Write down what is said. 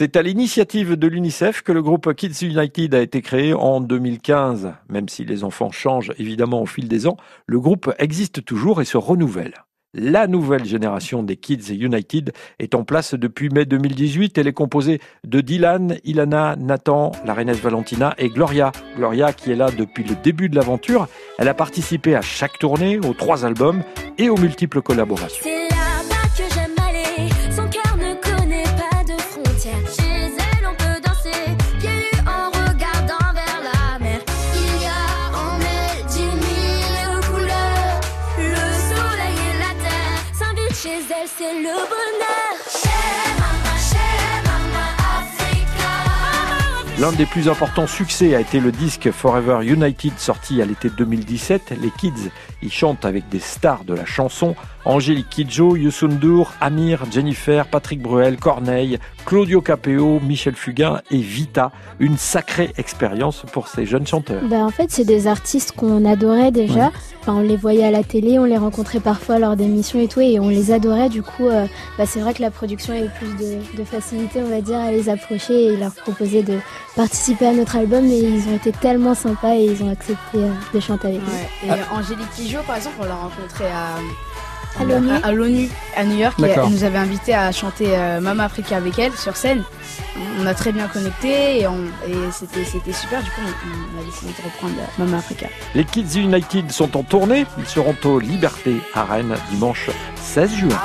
C'est à l'initiative de l'UNICEF que le groupe Kids United a été créé en 2015. Même si les enfants changent évidemment au fil des ans, le groupe existe toujours et se renouvelle. La nouvelle génération des Kids United est en place depuis mai 2018. Elle est composée de Dylan, Ilana, Nathan, la reine Valentina et Gloria. Gloria qui est là depuis le début de l'aventure. Elle a participé à chaque tournée, aux trois albums et aux multiples collaborations. L'un des plus importants succès a été le disque Forever United sorti à l'été 2017. Les Kids y chantent avec des stars de la chanson Angélique Kidjo, Youssou Amir, Jennifer, Patrick Bruel, Corneille, Claudio Capeo, Michel Fugain et Vita. Une sacrée expérience pour ces jeunes chanteurs. Ben en fait, c'est des artistes qu'on adorait déjà. Enfin, on les voyait à la télé, on les rencontrait parfois lors d'émissions et tout, et on les adorait. Du coup, euh, bah, c'est vrai que la production avait plus de, facilité, on va dire, à les approcher et leur proposer de participer à notre album. Et ils ont été tellement sympas et ils ont accepté euh, de chanter avec nous. Et Angélique Kidjo, par exemple, on l'a rencontrée à à l'ONU à, New York. elle nous avait invité à chanter euh, Mama Africa avec elle sur scène. On a très bien connecté et, c'était, super. Du coup, on, a décidé de reprendre Mama Africa. Les Kids United sont en tournée. Ils seront aux Libertés à Rennes dimanche 16 juin.